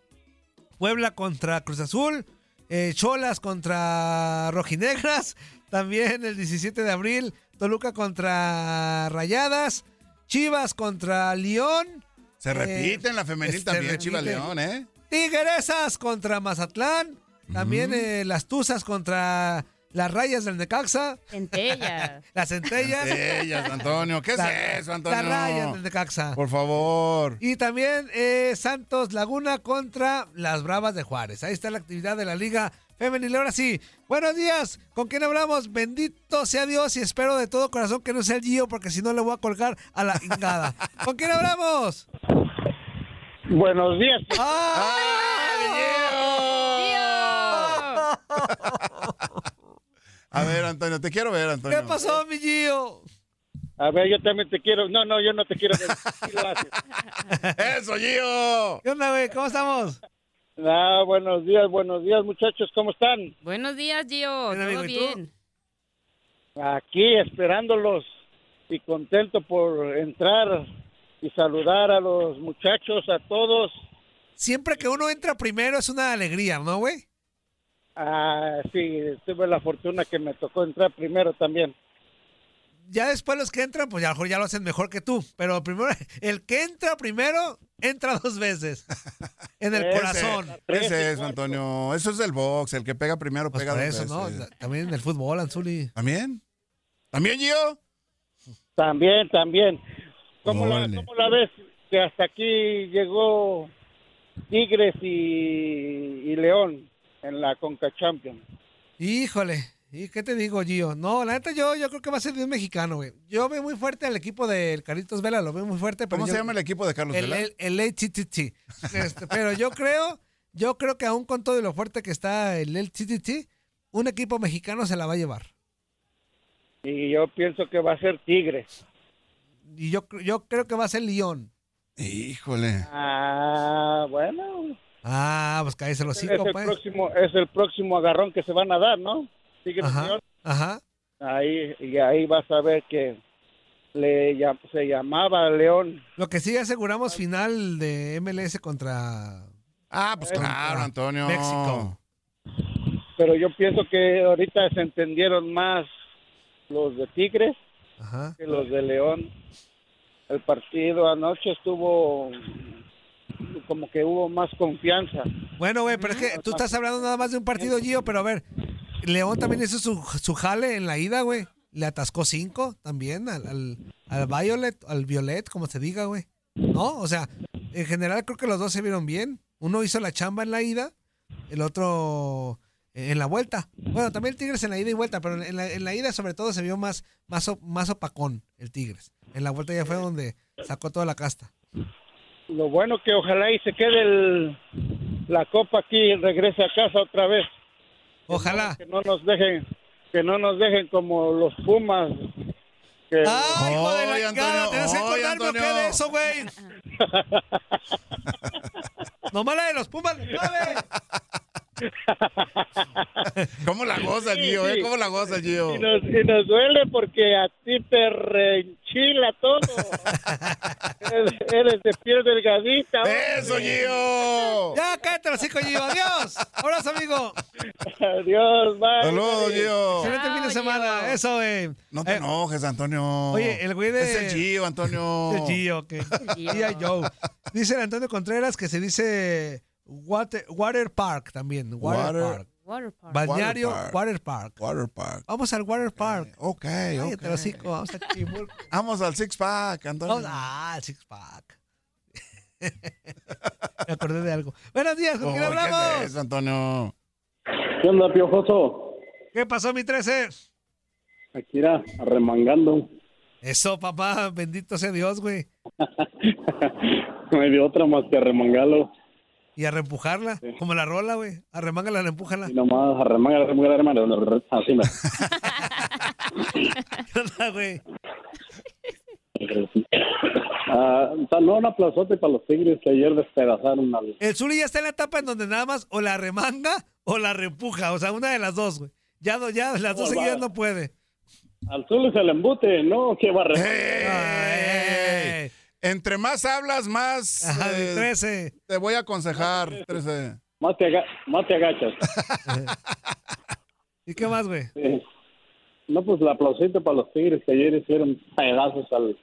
Puebla contra Cruz Azul. eh, Cholas contra Rojinegras. También el 17 de abril, Toluca contra Rayadas. Chivas contra León. Se repite en la femenil se también, repite. Chivas León, ¿eh? Tigresas contra Mazatlán. También eh, las Tuzas contra las rayas del Necaxa. Centellas. Las centellas. Centellas, Antonio. ¿Qué es eso, Antonio? Las rayas del Necaxa. Por favor. Y también eh, Santos Laguna contra las Bravas de Juárez. Ahí está la actividad de la Liga Femenil. Ahora sí, buenos días. ¿Con quién hablamos? Bendito sea Dios y espero de todo corazón que no sea el Gio porque si no le voy a colgar a la ingada. ¿Con quién hablamos? Buenos días. A ver, Antonio, te quiero ver, Antonio. ¿Qué pasó, mi Gio? A ver, yo también te quiero. No, no, yo no te quiero ver. ¡Eso, Gio! ¿Qué onda, güey? ¿Cómo estamos? Ah, buenos días, buenos días, muchachos. ¿Cómo están? Buenos días, Gio. Amigo, ¿Todo bien? Aquí esperándolos y contento por entrar y saludar a los muchachos, a todos. Siempre que uno entra primero es una alegría, ¿no, güey? Ah, sí, tuve la fortuna que me tocó entrar primero también. Ya después los que entran, pues ya, a lo mejor ya lo hacen mejor que tú. Pero primero, el que entra primero, entra dos veces. En el Ese- corazón. Ese es, Antonio. Eso es del box. El que pega primero Pues pega por dos eso, ¿no? veces. También en el fútbol, Anzuli. ¿También? ¿También, Gio? También, también. ¿Cómo, la, cómo la ves? Que hasta aquí llegó Tigres y, y León en la Conca Champions. Híjole. ¿Y qué te digo, Gio? No, la neta yo, yo creo que va a ser de un mexicano, güey. Yo veo muy fuerte al equipo del Carlitos Vela, lo veo muy fuerte. Pero ¿Cómo yo- se llama el equipo de Carlos el, Vela? el, el LTTT. Este, pero yo creo, yo creo que aún con todo lo fuerte que está el LTTT, un equipo mexicano se la va a llevar. Y yo pienso que va a ser Tigres. Y yo, yo creo que va a ser León. Híjole. Ah, bueno. Ah, pues cállese los es, cinco, el pues. próximo, es el próximo agarrón que se van a dar, ¿no? Y Ajá, ajá. Ahí, y ahí vas a ver que le se llamaba León. Lo que sí aseguramos final de MLS contra... Ah, pues claro, Antonio. México. Pero yo pienso que ahorita se entendieron más los de Tigres Ajá. que los de León. El partido anoche estuvo como que hubo más confianza. Bueno, güey, pero es que tú estás hablando nada más de un partido, Gio, pero a ver, León también hizo su, su jale en la ida, güey. Le atascó cinco también al, al, al Violet, al Violet, como se diga, güey. ¿No? O sea, en general creo que los dos se vieron bien. Uno hizo la chamba en la ida, el otro en la vuelta. Bueno, también el Tigres en la ida y vuelta, pero en la, en la ida sobre todo se vio más, más, más opacón el Tigres. En la vuelta ya fue donde sacó toda la casta. Lo bueno que ojalá y se quede el, la copa aquí y regrese a casa otra vez. Ojalá. Que no nos dejen, que no nos dejen como los Pumas. Que... ¡Ay, hijo de la! Antonio, Tenés que qué Antonio. de eso, güey. Nomás la de los Pumas, ¿sabe? ¿Cómo la goza, Sí, Gio? sí. ¿Eh? ¿Cómo la goza, Gio? Y nos, y nos duele porque a ti te reenchila todo. eres, eres de piel delgadita. ¡Eso, Gio! Ya, cállate los Gio. Adiós. Abrazo, amigo. Adiós, bye. Saludos, Gio. Excelente fin de semana. Eso, güey. No te Eh, enojes, Antonio. Oye, el güey de- Es el Gio, Antonio. El Gio, ok. G.I. Joe. Dice el Antonio Contreras que se dice water, water Park también. Water, Water- Park. Water park. Balneario Water Park. Water Park. Water Park. Vamos al Water Park. Ok, ok. hocico. Vamos a. Vamos al Six Pack, Antonio. Vamos ah, el Six Pack. Me acordé de algo. Buenos días, ¿con quién Oh, hablamos? ¿Qué es eso, Antonio? ¿Qué onda, piojoso? ¿Qué pasó, mi 13? Aquí era arremangando. Eso, papá, bendito sea Dios, güey. No hay de otra más que arremangarlo. Y a reempujarla, como la rola, güey. Arremángala, reempújala. Y nomás arremangar, arremangar, arremangar. Así me. ¿Qué onda, güey? Ah, no, un aplazote para los Tigres que ayer despedazaron al... El Zuli ya está en la etapa en donde nada más o la remanga o la reempuja. O sea, una de las dos, güey. Ya, no- ya las dos seguidas va. no puede. Al Zules el embute, ¿no? Que va a. Entre más hablas, más Ajá, de eh, 13. te voy a aconsejar. 13. Más te, aga- más te agachas. ¿Y qué más, güey? Sí. No, pues el aplausito para los Tigres que ayer hicieron pedazos al,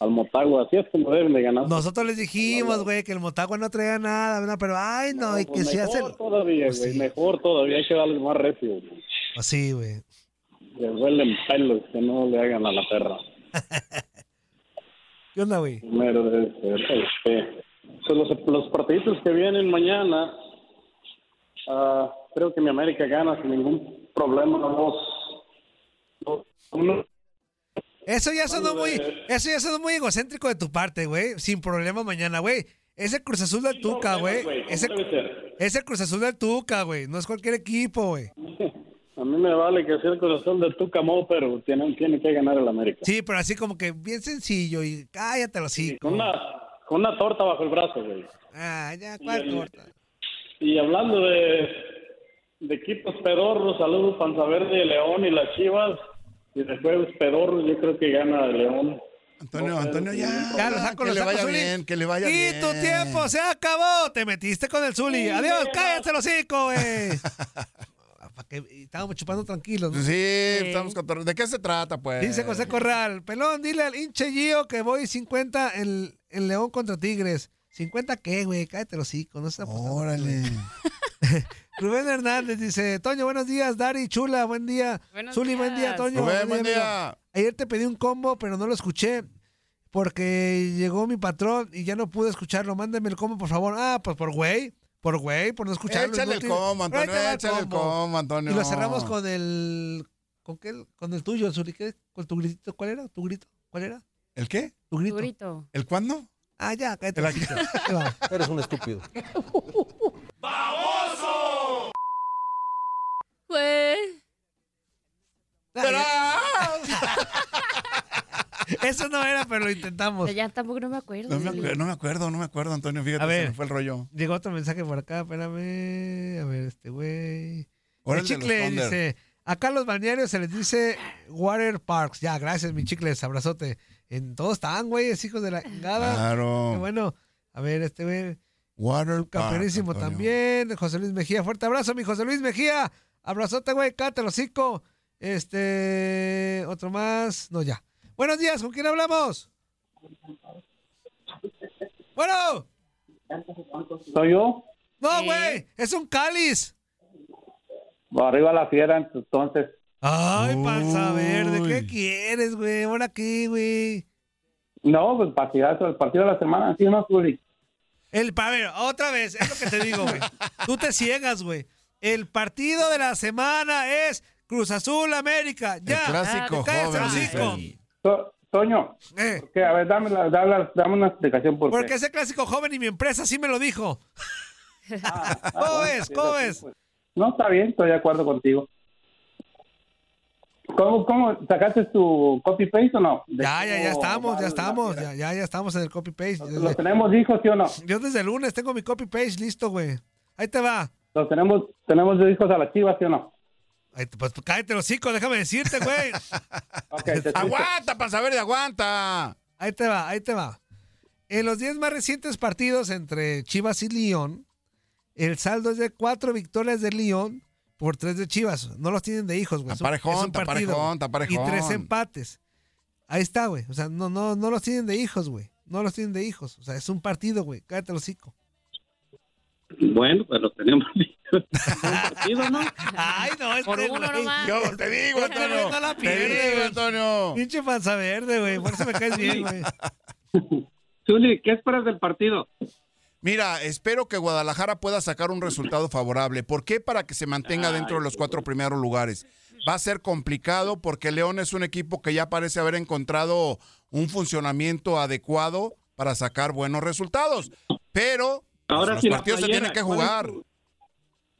al Motagua. Así es como deben de ganar. Nosotros les dijimos, güey, que el Motagua no traía nada, ¿verdad? Pero, ay, no, y que Pues se mejor hace... todavía, Pues güey. sí. Mejor todavía. Hay que darle más recio. güey. Así, güey. Le huelen pelos que no le hagan a la perra. ¿Qué onda, güey? Primero debe ser, este, son los, los partiditos que vienen mañana, ah, creo que mi América gana sin ningún problema. Dos- uno. Eso ya sonó muy, eso ya sonó muy egocéntrico de tu parte, güey. Sin problema mañana, güey. Ese Cruz Azul del Tuca, güey. Ese, ese Cruz Azul del Tuca, güey. No es cualquier equipo, güey. A mí me vale que sea el corazón de tu camo, pero tiene, tiene que ganar el América. Sí, pero así como que bien sencillo y cállate los hocico. Con una, con una torta bajo el brazo, güey. Ah, ya, ¿cuál Y- torta? Y hablando de, de equipos pedorros, saludos Panza Verde, León y las Chivas. Y de juegos pedorros, yo creo que gana León. Antonio, Antonio, ya. Ya lo saco, que lo le saco, vaya Zuli. bien, que le vaya y bien. tu tiempo se acabó. Te metiste con el Zuli. Adiós, cállate los hocico, güey. Y Estábamos chupando tranquilos. ¿no? Sí, estamos cotorre- ¿De qué se trata, pues? Dice José Corral, pelón, dile al hinche Gio que voy 50 en, en León contra Tigres. ¿50 qué, güey? Cállate los hocico, no está Órale. Rubén Hernández dice, Toño, buenos días, Dari, chula, buen día. Buenos Zuli, buen día. Toño. Rubén, buen amigo. día. Ayer te pedí un combo, pero no lo escuché porque llegó mi patrón y ya no pude escucharlo. Mándame el combo, por favor. Ah, pues por güey, por güey, por no escucharlo. Échale el combo, Antonio, el échale el combo, Antonio. Y lo cerramos con el... ¿Con qué? Con el tuyo, Zuli. ¿Qué? ¿Con tu gritito? ¿Cuál era? ¿Tu grito? ¿Cuál era? ¿El qué? Tu grito. Tu grito. ¿El cuándo? Ah, ya, cállate. El va. Eres un estúpido. Güey. Eso no era, pero lo intentamos. Ya tampoco no me acuerdo. No me, acuerdo, no me acuerdo, no me acuerdo, Antonio. Fíjate, A se me fue el rollo. Llegó otro mensaje por acá, espérame. A ver, este güey. El chicle dice: Acá en los balnearios se les dice water parks. Ya, gracias, mi chicles, abrazote. En todos están, güey, es hijos de la chingada. Claro. Qué bueno. A ver, este güey. Water Park, Campeonísimo también. José Luis Mejía, fuerte abrazo, mi José Luis Mejía. Abrazote, güey, cállate el hocico. Este, otro más. No, ya. Buenos días, ¿con quién hablamos? Bueno. ¿Soy yo? No, güey, es un cáliz. Arriba la fiera, entonces. Ay, panza verde, ¿qué quieres, güey? ¿Ahora qué, güey? No, pues partidazo, el partido de la semana, ¿sí o no, Zuli? El, a ver, otra vez, es lo que te digo, güey. Tú te ciegas, güey. El partido de la semana es Cruz Azul América. Ya. clásico cállate el joven, hocico. dice. To- Toño, Eh, a ver, dame, la- dame, la- dame una explicación por porque qué. ese clásico joven y mi empresa sí me lo dijo. Ah, ¿Cómo bueno, ves? sí, ¿Cómo ves? pues. No, está bien, estoy de acuerdo contigo. ¿Cómo, cómo sacaste tu copy paste o no? De Ya, ya, ya estamos, ya la estamos, ya, ya, ya estamos en el copy paste. ¿Los tenemos hijos, sí o no? Yo desde el lunes tengo mi copy paste listo, güey. Ahí te va. ¿Los tenemos, tenemos de hijos a las chivas, sí o no? Te- pues cállate los hocico, déjame decirte, güey. Aguanta, panza verde, aguanta. Ahí te va, ahí te va. En los 10 más recientes partidos entre Chivas y León, el saldo es de cuatro victorias de León por tres de Chivas. No los tienen de hijos, güey. Aparejón, es un está partido, parejón, está güey. Y parejón. tres empates. Ahí está, güey. O sea, no, no, no los tienen de hijos, güey. No los tienen de hijos. O sea, es un partido, güey. Cállate los hocico. Bueno, pues los tenemos hijos. partido, ¿no? Ay, no, este Por uno nomás. Yo te digo, Antonio. no la te digo. Antonio. Pinche panza verde, güey. Por eso me caes bien, güey. Zuli, ¿qué esperas del partido? Mira, espero que Guadalajara pueda sacar un resultado favorable. ¿Por qué? Para que se mantenga dentro de los cuatro primeros lugares. Va a ser complicado porque León es un equipo que ya parece haber encontrado un funcionamiento adecuado para sacar buenos resultados. Pero pues, Ahora los sí la partidos se playera, tienen que ¿cuál es jugar. tu-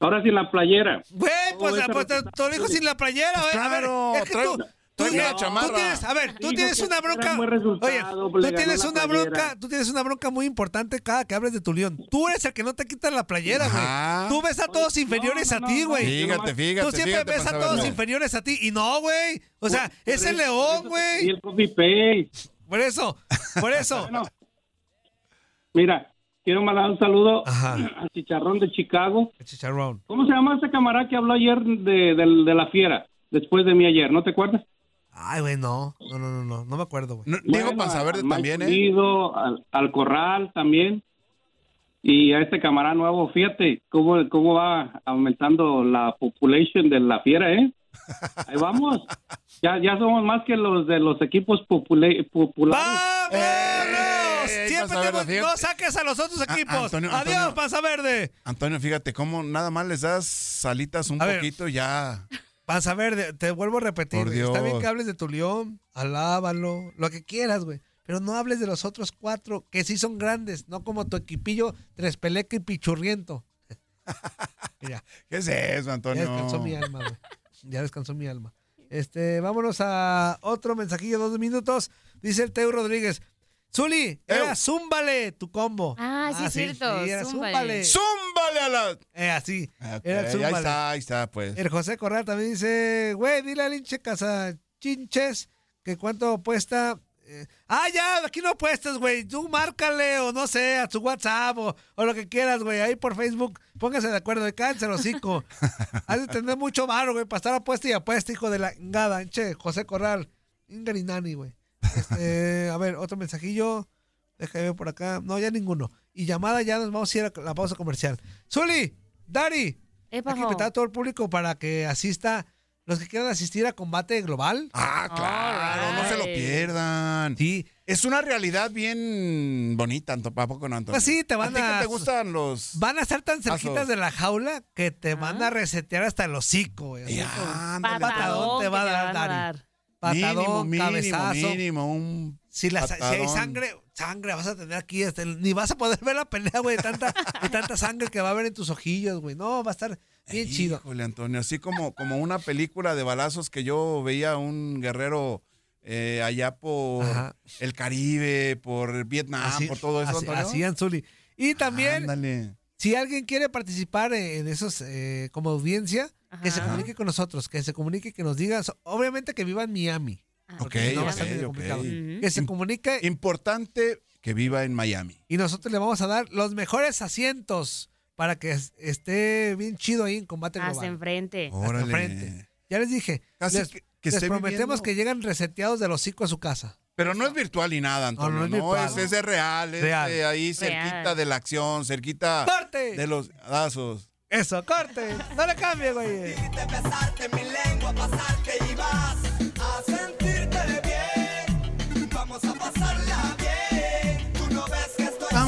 Ahora sí la playera. Güey, pues, pues te, lo dijo sin la playera, güey. A ver, claro, es que trae- tú, tú, una tú tienes, a ver, tú tienes una bronca. Oye, pues, tú tienes una bronca, tú tienes una bronca muy importante cada que hables de tu León. Tú eres el que no te quitas la playera, güey. Tú ves a todos inferiores no, no, a ti, no, güey. Fíjate, fíjate, Tú siempre fíjate, ves a todos inferiores a ti y no, güey. O sea, es el León, güey. Y el copy paste. Por eso, por eso. Mira, quiero mandar un saludo al Chicharrón de Chicago. El chicharrón. ¿Cómo se llama ese camarada que habló ayer de, del- de la fiera? Después de mí ayer, ¿no te acuerdas? Ay, güey, no. No, no, no, no. No me acuerdo, güey. No, Bueno, al Mike también, ¿eh? Pulido, al, al Corral también. Y a este camarada nuevo, fíjate cómo, cómo va aumentando la population de la fiera, ¿eh? Ahí vamos. Ya, ya somos más que los de los equipos popula- populares. ¡Vamos! Ey, Siempre Verde, fíjate. no saques a los otros Ah, equipos. Antonio, Adiós, Antonio. panza verde. Antonio, fíjate cómo nada más les das salitas un A ver. poquito ya. Panza verde, te vuelvo a repetir. Por güey. Está bien Dios. que hables de tu león, alábalo, lo que quieras, güey. Pero no hables de los otros cuatro, que sí son grandes, no como tu equipillo Trespeleca y Pichurriento. Mira, ¿Qué es eso, Antonio? ya descansó mi alma, güey. Ya descansó mi alma. Este, vámonos a otro mensajillo, dos minutos. Dice el Teo Rodríguez. Zuli, era Zúmbale tu combo. Ah, sí, es cierto, era Zúmbale. Zúmbale. ¡Zúmbale a la! Eh, así. Ok, Era el ahí Zúmbale. está, ahí está, pues. El José Corral también dice, güey, dile al hinche casa chinches que cuánto cuesta. Eh, ah, ya, aquí no apuestas, güey. Tú márcale o no sé, a su WhatsApp o, o lo que quieras, güey. Ahí por Facebook, póngase de acuerdo. De cáncer, hocico. Has de tener mucho varo, güey, para estar apuesta y apuesta, hijo de la engada. Hinche, José Corral. Ingarinani, güey. Este, a ver, otro mensajillo. Déjame ver por acá. No, ya ninguno. Y llamada, ya nos vamos a ir a la pausa comercial. Zuli, Dari, hay que invitar a todo el público para que asista. Los que quieran asistir a combate global. Ah, claro, no se lo pierdan. Sí. Es una realidad bien bonita, ¿a poco no, Antonio? Pues sí, te van a- qué te gustan los...? Van a estar tan cerquitas de la jaula que te van a resetear hasta el hocico, güey. Un patadón te va a dar, Dari. Patadón, mínimo, cabezazo. mínimo, mínimo, un Si, la, si hay sangre, sangre vas a tener aquí, hasta el- ni vas a poder ver la pelea, güey, de tanta, de tanta sangre que va a haber en tus ojillos, güey. No, va a estar bien chido. Híjole, Antonio, así como, como una película de balazos que yo veía a un guerrero eh, allá por Ajá. el Caribe, por Vietnam, Así- por todo eso, así- Antonio. así, Anzuli. Y también, Ándale. si alguien quiere participar en esos eh, como audiencia, que se comunique con nosotros, que se comunique, que nos diga, so- obviamente que viva en Miami. Ok, porque si no va a ok, estar medio ok. complicado. Ujú. Que se comunique Importante que viva en Miami. y nosotros le vamos a dar los mejores asientos para que es- esté bien chido ahí en combate Hasta global. enfrente. Hasta enfrente. Ya les dije, Casi les, que- que les prometemos viviendo- que llegan reseteados del hocico a su casa. Pero no es virtual ni nada, Antonio. No, No, no es virtual. es, es de real, es Real. de ahí Real. cerquita de la acción, cerquita ¡Corte! de los dazos. Eso, corte. No le cambie, güey. besarte mi lengua, pasarte y vas